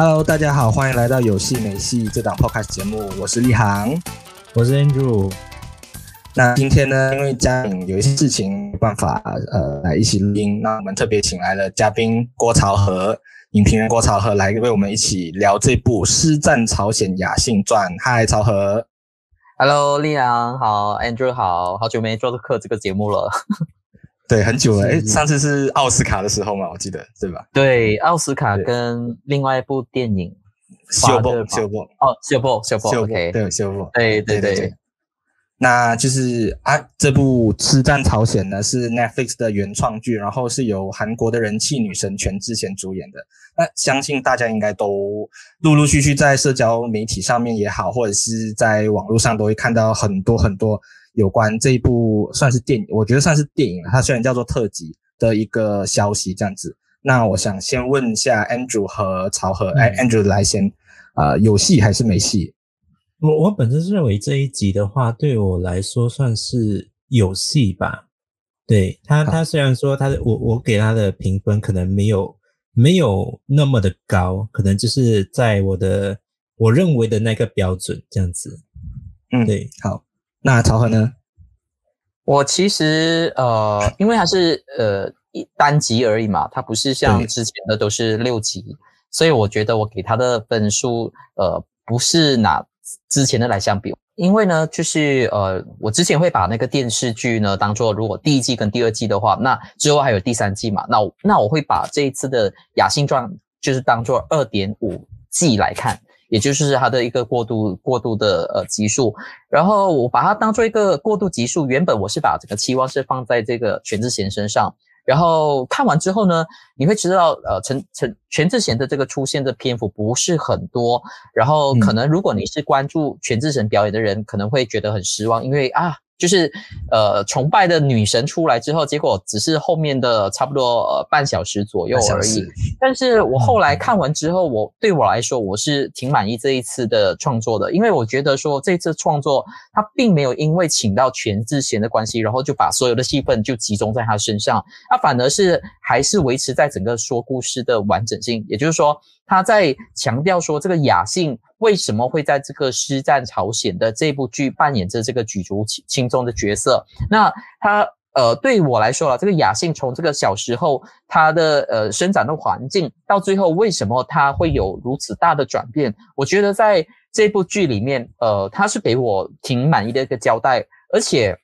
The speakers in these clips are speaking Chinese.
Hello，大家好，欢迎来到有戏没戏这档 Podcast 节目，我是立航，我是 Andrew。那今天呢，因为嘉颖有一些事情没办法呃来一起录音，那我们特别请来了嘉宾郭朝和，影评人郭朝和来为我们一起聊这部《师战朝鲜雅信传》。嗨，朝和。Hello，立航好，Andrew 好，好久没做客这个节目了。对，很久了。哎，上次是奥斯卡的时候嘛，我记得，对吧？对，奥斯卡跟另外一部电影《修波》《修波》哦，《修波》《修波》OK，对，《修波》对对对，对。那就是啊，这部《尸战朝鲜》呢是 Netflix 的原创剧，然后是由韩国的人气女神全智贤主演的。那相信大家应该都陆陆续续在社交媒体上面也好，或者是在网络上都会看到很多很多。有关这一部算是电影，我觉得算是电影，它虽然叫做特辑的一个消息这样子。那我想先问一下 Andrew 和曹和，哎、嗯、，Andrew 来先，啊、呃，有戏还是没戏？我我本身认为这一集的话，对我来说算是有戏吧。对他，他虽然说他的我我给他的评分可能没有没有那么的高，可能就是在我的我认为的那个标准这样子。嗯，对，好。那曹和呢？我其实呃，因为它是呃一单集而已嘛，它不是像之前的都是六集，所以我觉得我给他的分数呃不是拿之前的来相比，因为呢就是呃我之前会把那个电视剧呢当做如果第一季跟第二季的话，那之后还有第三季嘛，那那我会把这一次的雅信传就是当做二点五季来看。也就是它的一个过渡过渡的呃级数，然后我把它当做一个过渡级数。原本我是把整个期望是放在这个全智贤身上，然后看完之后呢，你会知道呃陈陈全智贤的这个出现的篇幅不是很多，然后可能如果你是关注全智贤表演的人，可能会觉得很失望，因为啊。就是，呃，崇拜的女神出来之后，结果只是后面的差不多呃半小时左右而已。但是我后来看完之后，我对我来说，我是挺满意这一次的创作的，因为我觉得说这次创作他并没有因为请到全智贤的关系，然后就把所有的戏份就集中在他身上，他反而是还是维持在整个说故事的完整性，也就是说。他在强调说，这个雅信为什么会在这个师战朝鲜的这部剧扮演着这个举足轻重的角色？那他呃，对我来说啊，这个雅信从这个小时候他的呃生长的环境，到最后为什么他会有如此大的转变？我觉得在这部剧里面，呃，他是给我挺满意的一个交代，而且。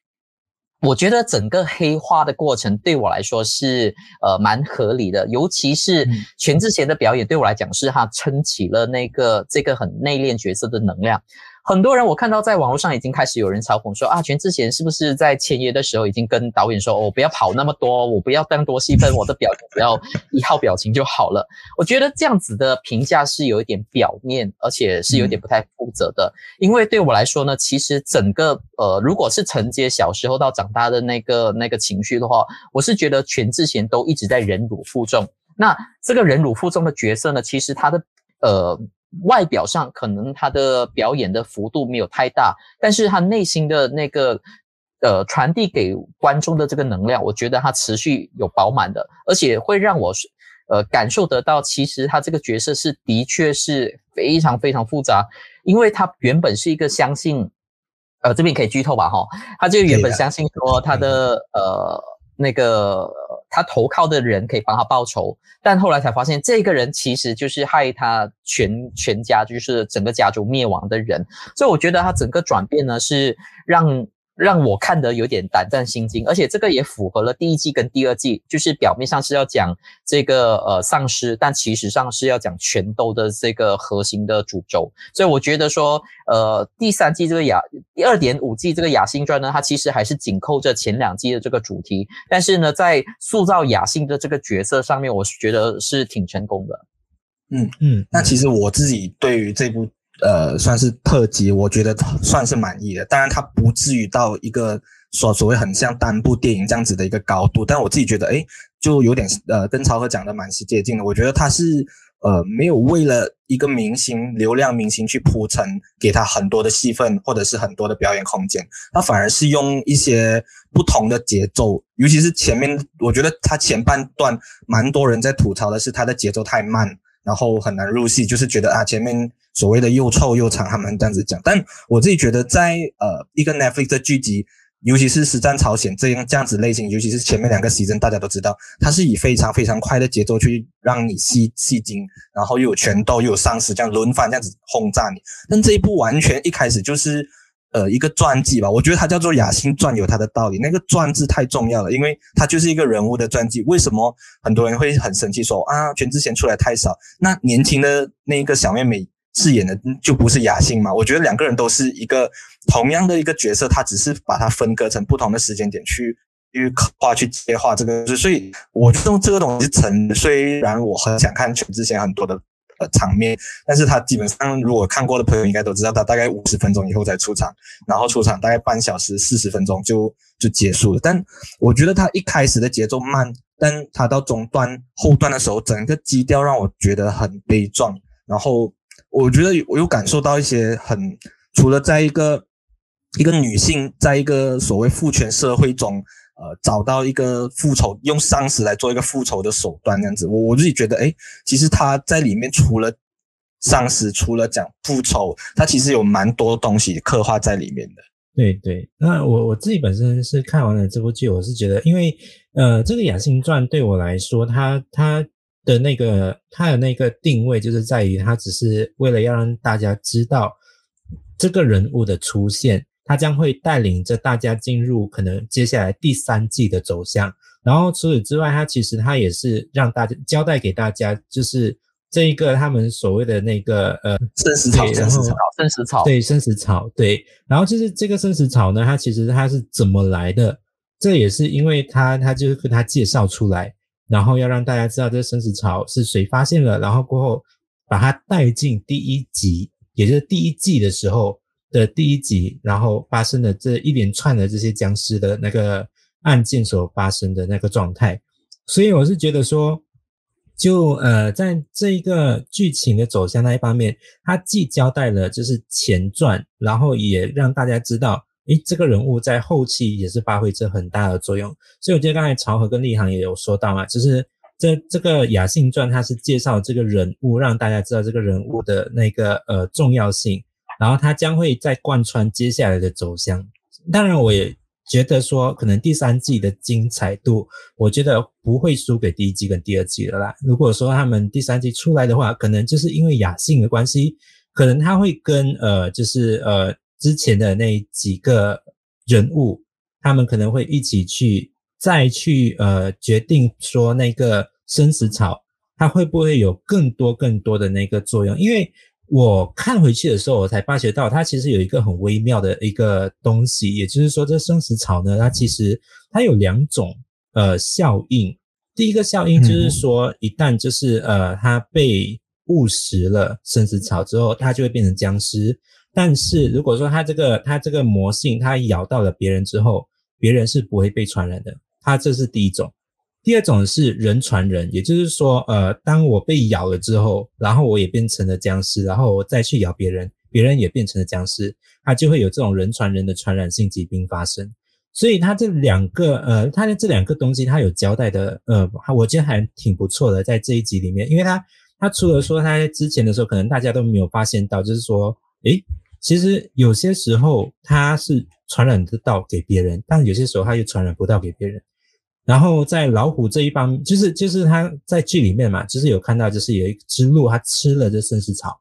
我觉得整个黑化的过程对我来说是呃蛮合理的，尤其是全智贤的表演对我来讲是他撑起了那个这个很内敛角色的能量。很多人我看到在网络上已经开始有人嘲讽说啊，全智贤是不是在签约的时候已经跟导演说，我、哦、不要跑那么多，我不要当多戏份，我的表情不要一号表情就好了。我觉得这样子的评价是有一点表面，而且是有点不太负责的。嗯、因为对我来说呢，其实整个呃，如果是承接小时候到长大的那个那个情绪的话，我是觉得全智贤都一直在忍辱负重。那这个忍辱负重的角色呢，其实他的呃。外表上可能他的表演的幅度没有太大，但是他内心的那个呃传递给观众的这个能量，我觉得他持续有饱满的，而且会让我呃感受得到，其实他这个角色是的确是非常非常复杂，因为他原本是一个相信，呃这边可以剧透吧哈，他就原本相信说他的呃那个。他投靠的人可以帮他报仇，但后来才发现，这个人其实就是害他全全家，就是整个家族灭亡的人。所以我觉得他整个转变呢，是让。让我看得有点胆战心惊，而且这个也符合了第一季跟第二季，就是表面上是要讲这个呃丧尸，但其实上是要讲权斗的这个核心的主轴。所以我觉得说，呃，第三季这个雅第二点五季这个雅信传呢，它其实还是紧扣着前两季的这个主题，但是呢，在塑造雅信的这个角色上面，我是觉得是挺成功的。嗯嗯，那其实我自己对于这部。呃，算是特辑，我觉得算是满意的。当然，它不至于到一个所所谓很像单部电影这样子的一个高度。但我自己觉得，诶，就有点呃，跟曹哥讲的蛮是接近的。我觉得他是呃，没有为了一个明星流量明星去铺陈，给他很多的戏份或者是很多的表演空间。他反而是用一些不同的节奏，尤其是前面，我觉得他前半段蛮多人在吐槽的是他的节奏太慢。然后很难入戏，就是觉得啊前面所谓的又臭又长，他们这样子讲。但我自己觉得在呃一个 Netflix 的剧集。尤其是实战朝鲜这样这样子类型，尤其是前面两个 season，大家都知道，它是以非常非常快的节奏去让你吸吸睛，然后又有拳斗又有丧尸这样轮番这样子轰炸你。但这一部完全一开始就是呃一个传记吧，我觉得它叫做《雅辛传》有它的道理，那个“传”字太重要了，因为它就是一个人物的传记。为什么很多人会很生气说啊全智贤出来太少？那年轻的那一个小妹妹。饰演的就不是雅信嘛？我觉得两个人都是一个同样的一个角色，他只是把它分割成不同的时间点去去刻画、去接画这个。所以我觉得这个东西成，虽然我很想看全智贤很多的呃场面，但是他基本上如果看过的朋友应该都知道，他大概五十分钟以后才出场，然后出场大概半小时四十分钟就就结束了。但我觉得他一开始的节奏慢，但他到中段后段的时候，整个基调让我觉得很悲壮，然后。我觉得我有感受到一些很，除了在一个一个女性在一个所谓父权社会中，呃，找到一个复仇，用丧尸来做一个复仇的手段这样子，我我自己觉得，诶，其实他在里面除了丧尸，除了讲复仇，他其实有蛮多东西刻画在里面的。对对，那我我自己本身是看完了这部剧，我是觉得，因为呃，这个《雅辛传》对我来说，它它。的那个，他的那个定位就是在于，他只是为了要让大家知道这个人物的出现，他将会带领着大家进入可能接下来第三季的走向。然后除此之外，他其实他也是让大家交代给大家，就是这一个他们所谓的那个呃生死草，生死草，生死草，对，生死草，对。然后就是这个生死草呢，它其实它是怎么来的？这也是因为他他就是跟他介绍出来。然后要让大家知道这个生死潮是谁发现了，然后过后把它带进第一集，也就是第一季的时候的第一集，然后发生的这一连串的这些僵尸的那个案件所发生的那个状态。所以我是觉得说，就呃，在这一个剧情的走向那一方面，它既交代了就是前传，然后也让大家知道。诶，这个人物在后期也是发挥着很大的作用，所以我觉得刚才朝和跟立航也有说到嘛，就是这这个雅信传，它是介绍这个人物，让大家知道这个人物的那个呃重要性，然后它将会再贯穿接下来的走向。当然，我也觉得说，可能第三季的精彩度，我觉得不会输给第一季跟第二季的啦。如果说他们第三季出来的话，可能就是因为雅信的关系，可能他会跟呃，就是呃。之前的那几个人物，他们可能会一起去再去呃决定说那个生死草，它会不会有更多更多的那个作用？因为我看回去的时候，我才发觉到它其实有一个很微妙的一个东西，也就是说，这生死草呢，它其实它有两种呃效应。第一个效应就是说，一旦就是呃它被误食了生死草之后，它就会变成僵尸。但是如果说它这个它这个魔性，它咬到了别人之后，别人是不会被传染的。它这是第一种。第二种是人传人，也就是说，呃，当我被咬了之后，然后我也变成了僵尸，然后我再去咬别人，别人也变成了僵尸，它就会有这种人传人的传染性疾病发生。所以它这两个，呃，它的这两个东西，它有交代的，呃，我觉得还挺不错的，在这一集里面，因为它它除了说它在之前的时候，可能大家都没有发现到，就是说，诶。其实有些时候它是传染得到给别人，但有些时候它又传染不到给别人。然后在老虎这一方面，就是就是他在剧里面嘛，就是有看到，就是有一只鹿，它吃了这生死草，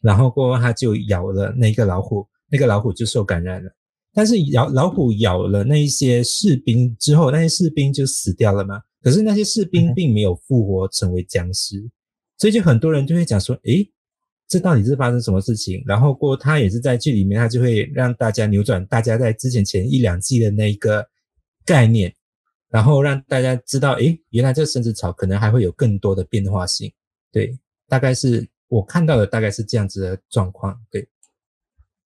然后过后它就咬了那个老虎，那个老虎就受感染了。但是咬老虎咬了那一些士兵之后，那些士兵就死掉了嘛。可是那些士兵并没有复活成为僵尸，所以就很多人就会讲说，诶。这到底是发生什么事情？然后过他也是在剧里面，他就会让大家扭转大家在之前前一两季的那一个概念，然后让大家知道，诶，原来这个生死草可能还会有更多的变化性。对，大概是我看到的大概是这样子的状况。对，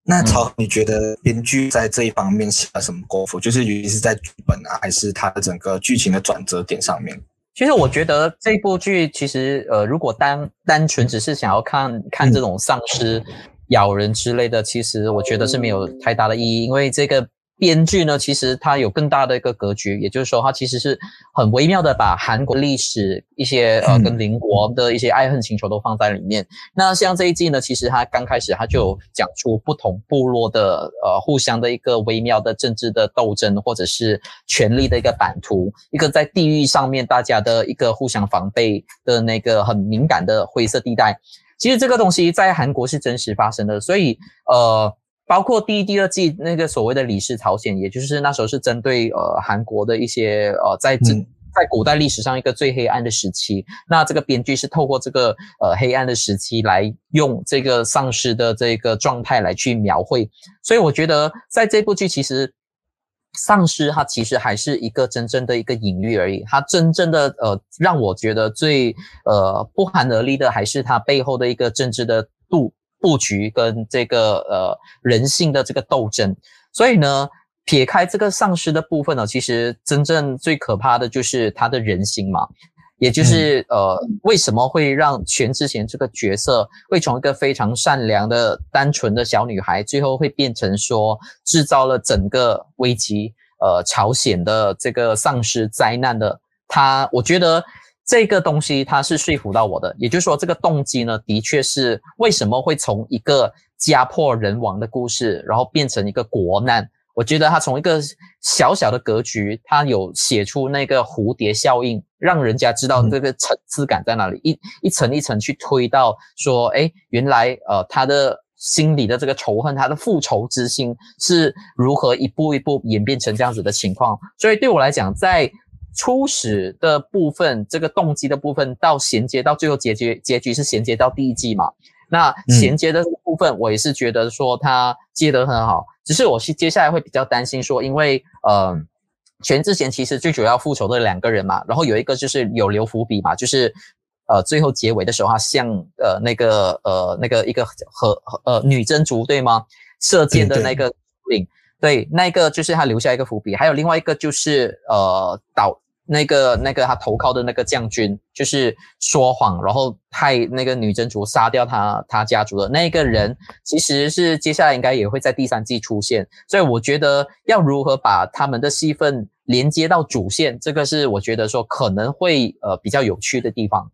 那曹，你觉得编剧在这一方面下了什么功夫？就是尤其是在剧本啊，还是它的整个剧情的转折点上面？其实我觉得这部剧其实呃，如果单单纯只是想要看看这种丧尸咬人之类的，其实我觉得是没有太大的意义，因为这个编剧呢，其实他有更大的一个格局，也就是说，他其实是很微妙的把韩国历史一些呃跟邻国的一些爱恨情仇都放在里面。那像这一季呢，其实他刚开始他就讲出不同部落的呃互相的一个微妙的政治的斗争，或者是权力的一个版图，一个在地域上面大家的一个互相防备的那个很敏感的灰色地带。其实这个东西在韩国是真实发生的，所以呃。包括第一、第二季那个所谓的李氏朝鲜，也就是那时候是针对呃韩国的一些呃在这在古代历史上一个最黑暗的时期。那这个编剧是透过这个呃黑暗的时期来用这个丧尸的这个状态来去描绘。所以我觉得在这部剧其实丧尸它其实还是一个真正的一个隐喻而已。它真正的呃让我觉得最呃不寒而栗的还是它背后的一个政治的度。布局跟这个呃人性的这个斗争，所以呢，撇开这个丧尸的部分呢，其实真正最可怕的就是他的人心嘛，也就是呃为什么会让全智贤这个角色会从一个非常善良的单纯的小女孩，最后会变成说制造了整个危机，呃朝鲜的这个丧尸灾难的他，我觉得。这个东西它是说服到我的，也就是说，这个动机呢，的确是为什么会从一个家破人亡的故事，然后变成一个国难。我觉得他从一个小小的格局，他有写出那个蝴蝶效应，让人家知道这个层次感在哪里，一一层一层去推到说，哎，原来呃他的心里的这个仇恨，他的复仇之心是如何一步一步演变成这样子的情况。所以对我来讲，在初始的部分，这个动机的部分，到衔接到最后结局，结局是衔接到第一季嘛？那衔接的部分，我也是觉得说他接得很好。只是我是接下来会比较担心说，因为呃，全智贤其实最主要复仇的两个人嘛，然后有一个就是有留伏笔嘛，就是呃最后结尾的时候，他像呃那个呃那个一个和呃女真族对吗？射箭的那个领。对，那个就是他留下一个伏笔，还有另外一个就是呃导那个那个他投靠的那个将军，就是说谎，然后害那个女真族杀掉他他家族的那个人，其实是接下来应该也会在第三季出现，所以我觉得要如何把他们的戏份连接到主线，这个是我觉得说可能会呃比较有趣的地方。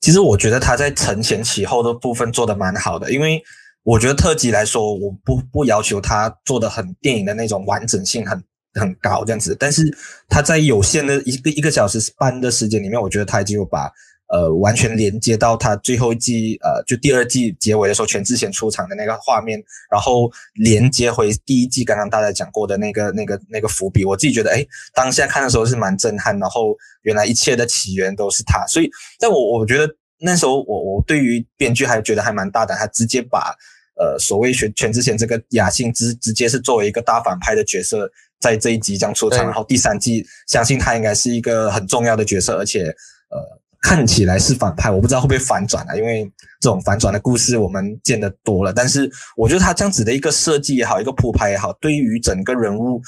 其实我觉得他在承前启后的部分做得蛮好的，因为。我觉得特辑来说，我不不要求他做的很电影的那种完整性很很高这样子，但是他在有限的一个一个小时半的时间里面，我觉得他已经有把呃完全连接到他最后一季呃就第二季结尾的时候全智贤出场的那个画面，然后连接回第一季刚刚大家讲过的那个那个那个伏笔，我自己觉得诶当下看的时候是蛮震撼，然后原来一切的起源都是他，所以在我我觉得。那时候我我对于编剧还觉得还蛮大胆，他直接把呃所谓全全智贤这个雅信直直接是作为一个大反派的角色在这一集将出场，然后第三季相信他应该是一个很重要的角色，而且呃看起来是反派，我不知道会不会反转啊，因为这种反转的故事我们见得多了，但是我觉得他这样子的一个设计也好，一个铺排也好，对于整个人物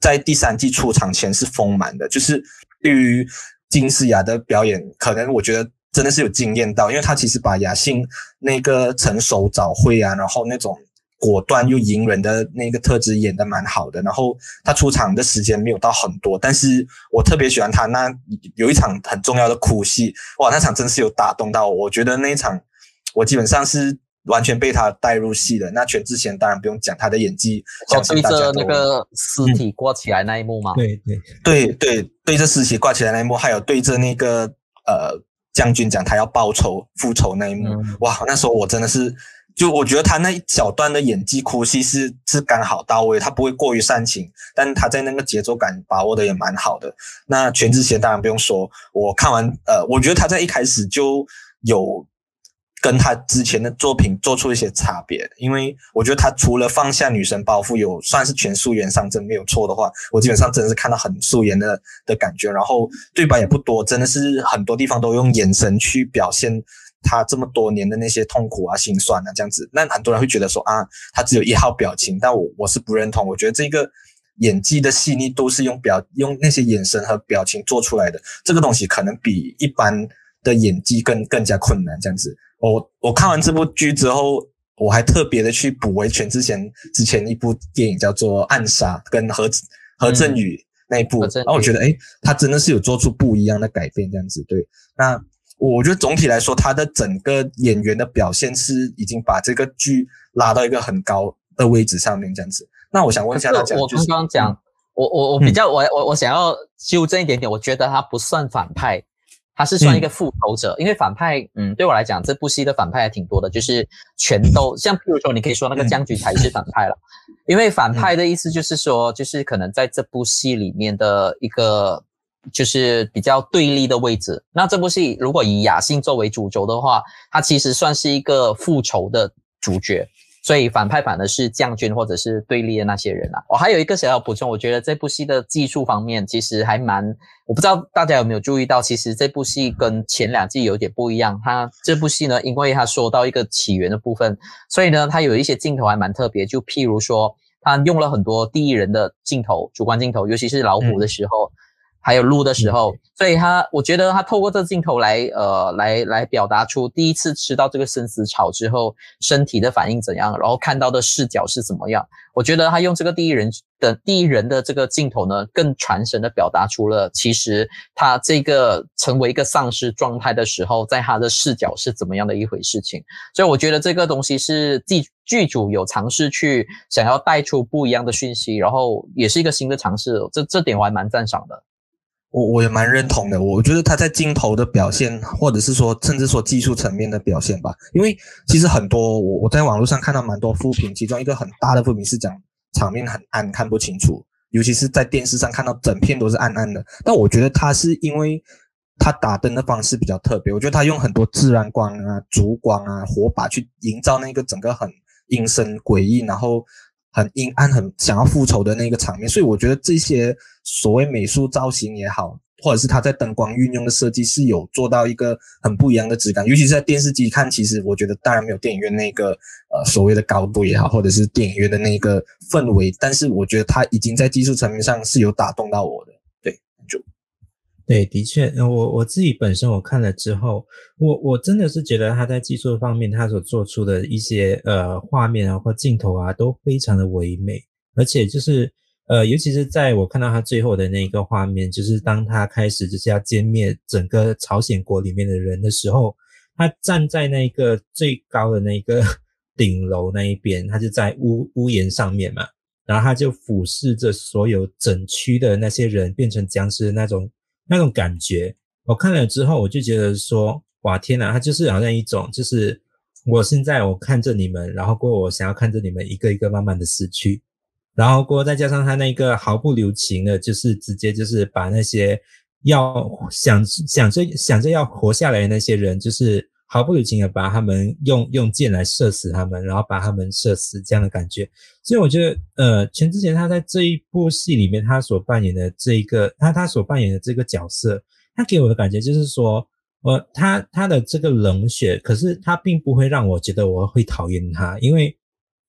在第三季出场前是丰满的，就是对于金世雅的表演，可能我觉得。真的是有惊艳到，因为他其实把雅信那个成熟早慧啊，然后那种果断又隐忍的那个特质演得蛮好的。然后他出场的时间没有到很多，但是我特别喜欢他那有一场很重要的哭戏，哇，那场真是有打动到我。我觉得那一场我基本上是完全被他带入戏的。那全智贤当然不用讲，他的演技，像对着那个尸体挂起来那一幕吗？对对对对，对着尸体挂起来那一幕，还有对着那个呃。将军讲他要报仇复仇那一幕，嗯、哇！那时候我真的是，就我觉得他那一小段的演技哭戏是是刚好到位，他不会过于煽情，但他在那个节奏感把握的也蛮好的。那全智贤当然不用说，我看完呃，我觉得他在一开始就有。跟他之前的作品做出一些差别，因为我觉得他除了放下女神包袱，有算是全素颜上阵没有错的话，我基本上真的是看到很素颜的的感觉。然后对白也不多，真的是很多地方都用眼神去表现他这么多年的那些痛苦啊、心酸啊这样子。那很多人会觉得说啊，他只有一号表情，但我我是不认同。我觉得这个演技的细腻都是用表用那些眼神和表情做出来的，这个东西可能比一般的演技更更加困难这样子。我我看完这部剧之后，我还特别的去补维权之前之前一部电影叫做《暗杀》跟何何振宇那一部，嗯、然后我觉得诶他真的是有做出不一样的改变，这样子对。那我觉得总体来说，他的整个演员的表现是已经把这个剧拉到一个很高的位置上面，这样子。那我想问一下大家，我刚刚讲，我我我比较我我我想要纠正一点点，我觉得他不算反派。他是算一个复仇者，嗯、因为反派，嗯，对我来讲，这部戏的反派还挺多的，就是全都像，譬如说，你可以说那个将军才是反派了，嗯、因为反派的意思就是说，就是可能在这部戏里面的一个就是比较对立的位置。那这部戏如果以雅信作为主轴的话，他其实算是一个复仇的主角。所以反派反的是将军或者是对立的那些人啊。我还有一个想要补充，我觉得这部戏的技术方面其实还蛮，我不知道大家有没有注意到，其实这部戏跟前两季有点不一样。它这部戏呢，因为它说到一个起源的部分，所以呢，它有一些镜头还蛮特别。就譬如说，它用了很多第一人的镜头、主观镜头，尤其是老虎的时候。还有录的时候，所以他我觉得他透过这镜头来呃来来表达出第一次吃到这个生死草之后身体的反应怎样，然后看到的视角是怎么样。我觉得他用这个第一人的第一人的这个镜头呢，更传神的表达出了其实他这个成为一个丧尸状态的时候，在他的视角是怎么样的一回事情。所以我觉得这个东西是剧剧组有尝试去想要带出不一样的讯息，然后也是一个新的尝试。这这点我还蛮赞赏的。我我也蛮认同的，我觉得他在镜头的表现，或者是说甚至说技术层面的表现吧，因为其实很多我我在网络上看到蛮多负评，其中一个很大的负评是讲场面很暗，看不清楚，尤其是在电视上看到整片都是暗暗的。但我觉得他是因为他打灯的方式比较特别，我觉得他用很多自然光啊、烛光啊、火把去营造那个整个很阴森诡异，然后。很阴暗、很想要复仇的那个场面，所以我觉得这些所谓美术造型也好，或者是他在灯光运用的设计是有做到一个很不一样的质感。尤其是在电视机看，其实我觉得当然没有电影院那个呃所谓的高度也好，或者是电影院的那个氛围，但是我觉得他已经在技术层面上是有打动到我的。对，的确，我我自己本身我看了之后，我我真的是觉得他在技术方面，他所做出的一些呃画面啊或镜头啊都非常的唯美，而且就是呃，尤其是在我看到他最后的那一个画面，就是当他开始就是要歼灭整个朝鲜国里面的人的时候，他站在那个最高的那个 顶楼那一边，他就在屋屋檐上面嘛，然后他就俯视着所有整区的那些人变成僵尸的那种。那种感觉，我看了之后，我就觉得说，哇，天哪，他就是好像一种，就是我现在我看着你们，然后过我想要看着你们一个一个慢慢的死去，然后过再加上他那个毫不留情的，就是直接就是把那些要想想着想着要活下来的那些人，就是毫不留情的把他们用用箭来射死他们，然后把他们射死这样的感觉。所以我觉得，呃，全智贤他在这一部戏里面，他所扮演的这一个，他他所扮演的这个角色，他给我的感觉就是说，呃，他他的这个冷血，可是他并不会让我觉得我会讨厌他，因为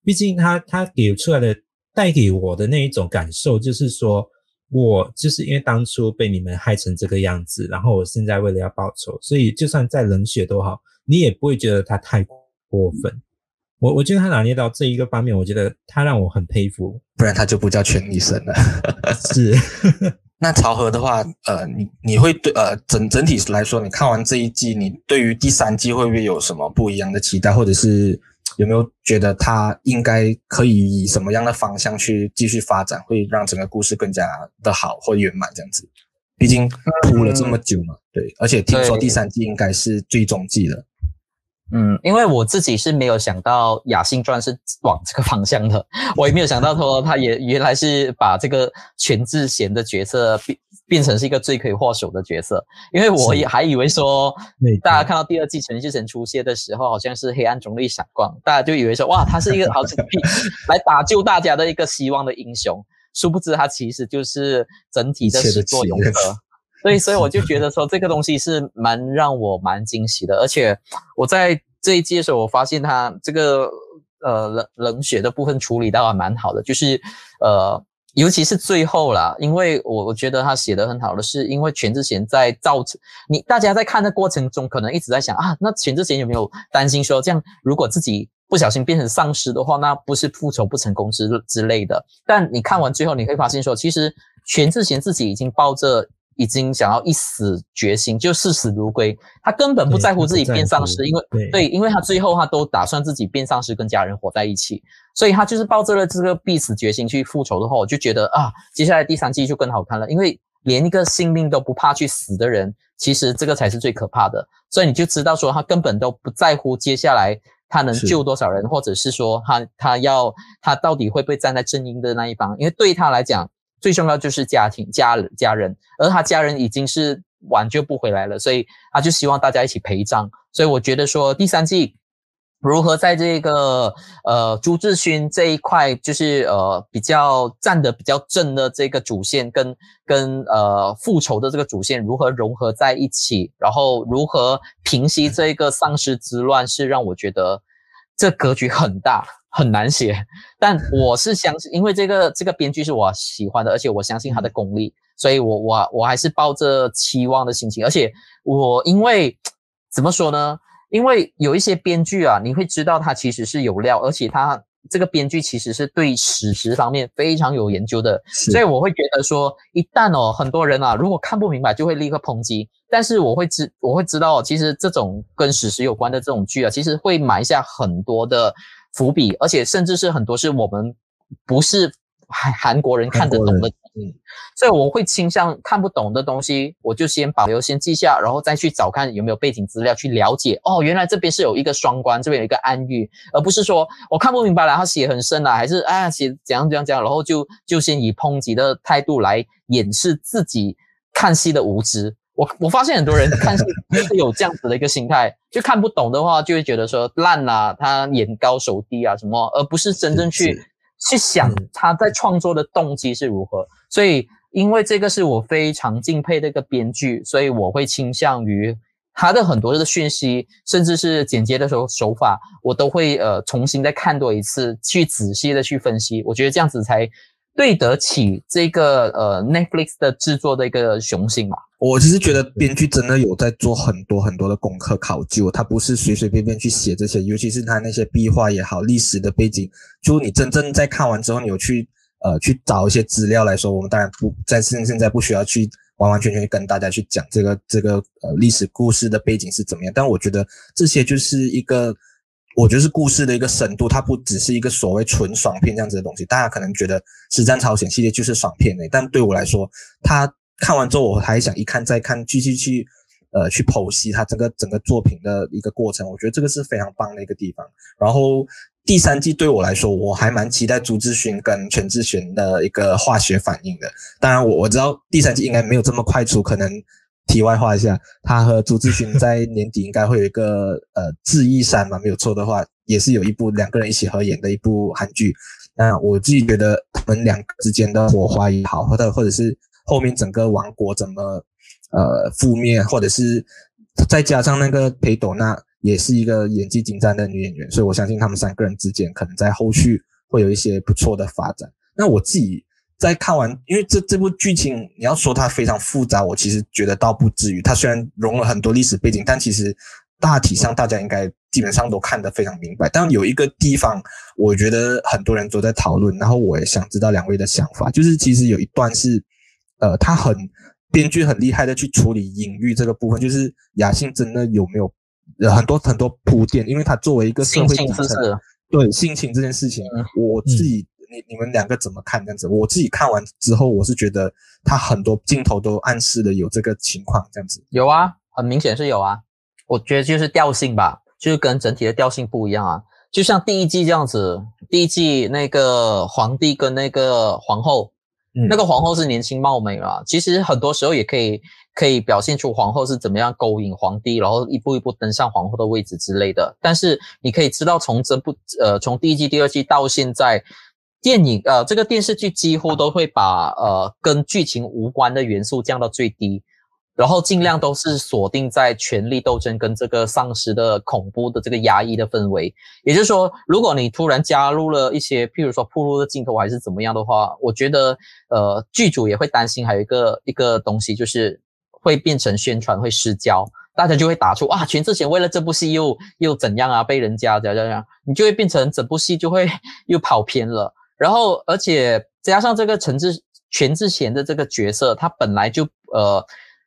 毕竟他他给出来的带给我的那一种感受，就是说我就是因为当初被你们害成这个样子，然后我现在为了要报仇，所以就算再冷血都好，你也不会觉得他太过分。我我觉得他拿捏到这一个方面，我觉得他让我很佩服，不然他就不叫全力神了。是，那曹和的话，呃，你你会对呃整整体来说，你看完这一季，你对于第三季会不会有什么不一样的期待，或者是有没有觉得他应该可以以什么样的方向去继续发展，会让整个故事更加的好或圆满这样子？毕竟铺了这么久嘛，嗯、对，而且听说第三季应该是最终季了。嗯，因为我自己是没有想到《雅信传》是往这个方向的，我也没有想到说他也原来是把这个全智贤的角色变变成是一个罪魁祸首的角色，因为我也还以为说，大家看到第二季全智贤出现的时候，好像是黑暗中的一闪光，大家就以为说哇，他是一个好像 来打救大家的一个希望的英雄，殊不知他其实就是整体的始作俑者。所以，所以我就觉得说这个东西是蛮让我蛮惊喜的，而且我在这一季的时候，我发现他这个呃冷冷血的部分处理到还蛮好的，就是呃尤其是最后啦，因为我我觉得他写的很好的是，因为全智贤在造成你大家在看的过程中，可能一直在想啊，那全智贤有没有担心说这样如果自己不小心变成丧尸的话，那不是复仇不成功之之类的。但你看完最后，你会发现说，其实全智贤自己已经抱着。已经想要一死决心，就视死如归。他根本不在乎自己变丧尸，因为对，对，因为他最后他都打算自己变丧尸，跟家人活在一起。所以他就是抱着了这个必死决心去复仇的话，我就觉得啊，接下来第三季就更好看了。因为连一个性命都不怕去死的人，其实这个才是最可怕的。所以你就知道说，他根本都不在乎接下来他能救多少人，或者是说他他要他到底会不会站在正义的那一方，因为对他来讲。最重要就是家庭、家家人，而他家人已经是挽救不回来了，所以他就希望大家一起陪葬。所以我觉得说第三季如何在这个呃朱志勋这一块，就是呃比较站得比较正的这个主线，跟跟呃复仇的这个主线如何融合在一起，然后如何平息这个丧尸之乱，是让我觉得这格局很大。很难写，但 我是相信，因为这个这个编剧是我喜欢的，而且我相信他的功力，所以我我我还是抱着期望的心情。而且我因为怎么说呢？因为有一些编剧啊，你会知道他其实是有料，而且他这个编剧其实是对史实方面非常有研究的，所以我会觉得说，一旦哦很多人啊如果看不明白，就会立刻抨击。但是我会知我会知道哦，其实这种跟史实有关的这种剧啊，其实会埋下很多的。伏笔，而且甚至是很多是我们不是韩韩国人看得懂的，嗯，所以我会倾向看不懂的东西，我就先保留，先记下，然后再去找看有没有背景资料去了解。哦，原来这边是有一个双关，这边有一个暗喻，而不是说我看不明白了，他写很深了，还是啊写怎样怎样怎样，然后就就先以抨击的态度来掩饰自己看戏的无知。我我发现很多人看戏是有这样子的一个心态，就看不懂的话，就会觉得说烂啊，他眼高手低啊什么，而不是真正去去想他在创作的动机是如何。所以，因为这个是我非常敬佩的一个编剧，所以我会倾向于他的很多的讯息，甚至是剪接的时候手法，我都会呃重新再看多一次，去仔细的去分析。我觉得这样子才对得起这个呃 Netflix 的制作的一个雄心嘛。我其实觉得编剧真的有在做很多很多的功课考究，他不是随随便便去写这些，尤其是他那些壁画也好，历史的背景，就你真正在看完之后，你有去呃去找一些资料来说，我们当然不在现现在不需要去完完全全跟大家去讲这个这个呃历史故事的背景是怎么样，但我觉得这些就是一个，我觉得是故事的一个深度，它不只是一个所谓纯爽片这样子的东西，大家可能觉得《实战朝鲜》系列就是爽片诶，但对我来说，它。看完之后，我还想一看再看，继续去，呃，去剖析它整个整个作品的一个过程。我觉得这个是非常棒的一个地方。然后第三季对我来说，我还蛮期待朱智勋跟全智贤的一个化学反应的。当然我，我我知道第三季应该没有这么快出。可能题外话一下，他和朱智勋在年底应该会有一个呃《智异山》嘛，没有错的话，也是有一部两个人一起合演的一部韩剧。那我自己觉得他们两个之间的火花也好，或者或者是。后面整个王国怎么呃覆灭，或者是再加上那个裴斗娜也是一个演技精湛的女演员，所以我相信他们三个人之间可能在后续会有一些不错的发展。那我自己在看完，因为这这部剧情你要说它非常复杂，我其实觉得倒不至于。它虽然融了很多历史背景，但其实大体上大家应该基本上都看得非常明白。但有一个地方，我觉得很多人都在讨论，然后我也想知道两位的想法，就是其实有一段是。呃，他很编剧很厉害的去处理隐喻这个部分，就是雅信真的有没有呃很多很多铺垫，因为他作为一个社会底层，对性情这件事情，嗯、我自己、嗯、你你们两个怎么看这样子？我自己看完之后，我是觉得他很多镜头都暗示了有这个情况这样子。有啊，很明显是有啊，我觉得就是调性吧，就是跟整体的调性不一样啊，就像第一季这样子，第一季那个皇帝跟那个皇后。嗯、那个皇后是年轻貌美啦，其实很多时候也可以可以表现出皇后是怎么样勾引皇帝，然后一步一步登上皇后的位置之类的。但是你可以知道，从这部呃从第一季、第二季到现在，电影呃这个电视剧几乎都会把呃跟剧情无关的元素降到最低。然后尽量都是锁定在权力斗争跟这个丧尸的恐怖的这个压抑的氛围。也就是说，如果你突然加入了一些，譬如说铺路的镜头还是怎么样的话，我觉得呃剧组也会担心。还有一个一个东西就是会变成宣传会失焦。大家就会打出啊，全智贤为了这部戏又又怎样啊，被人家怎样怎样，你就会变成整部戏就会 又跑偏了。然后而且加上这个陈志全智贤的这个角色，他本来就呃，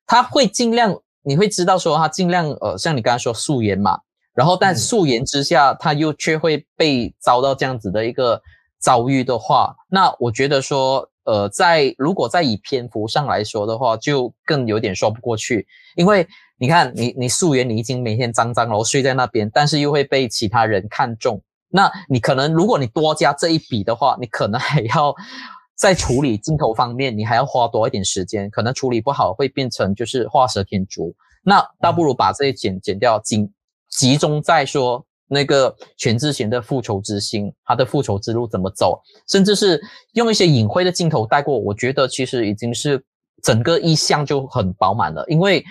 他会尽量你会知道说他尽量呃，像你刚才说素颜嘛，然后但素颜之下，他又却会被遭到这样子的一个遭遇的话，那我觉得说。呃，在如果再以篇幅上来说的话，就更有点说不过去，因为你看，你你素颜，你已经每天脏脏然后睡在那边，但是又会被其他人看中，那你可能如果你多加这一笔的话，你可能还要 在处理镜头方面，你还要花多一点时间，可能处理不好会变成就是画蛇添足，那倒不如把这些剪剪掉，集集中在说。那个全智贤的复仇之心，他的复仇之路怎么走，甚至是用一些隐晦的镜头带过，我觉得其实已经是整个意象就很饱满了。因为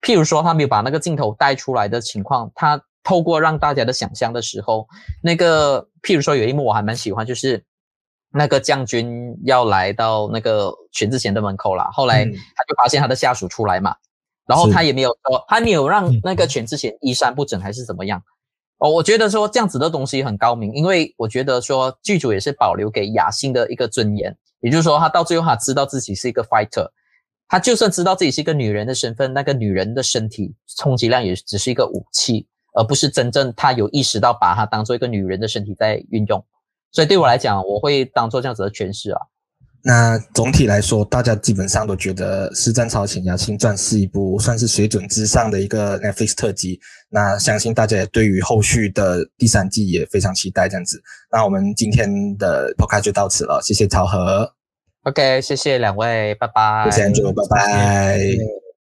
譬如说他没有把那个镜头带出来的情况，他透过让大家的想象的时候，那个譬如说有一幕我还蛮喜欢，就是那个将军要来到那个全智贤的门口了，后来他就发现他的下属出来嘛，然后他也没有说，他没有让那个全智贤衣衫不整还是怎么样。哦，我觉得说这样子的东西很高明，因为我觉得说剧组也是保留给雅欣的一个尊严，也就是说，他到最后他知道自己是一个 fighter，他就算知道自己是一个女人的身份，那个女人的身体充其量也只是一个武器，而不是真正他有意识到把它当做一个女人的身体在运用，所以对我来讲，我会当做这样子的诠释啊。那总体来说，大家基本上都觉得《尸战朝鲜雅青传》是一部算是水准之上的一个 Netflix 特辑。那相信大家也对于后续的第三季也非常期待。这样子，那我们今天的 podcast 就到此了，谢谢曹和。OK，谢谢两位，拜拜。谢谢 Andrew，拜拜。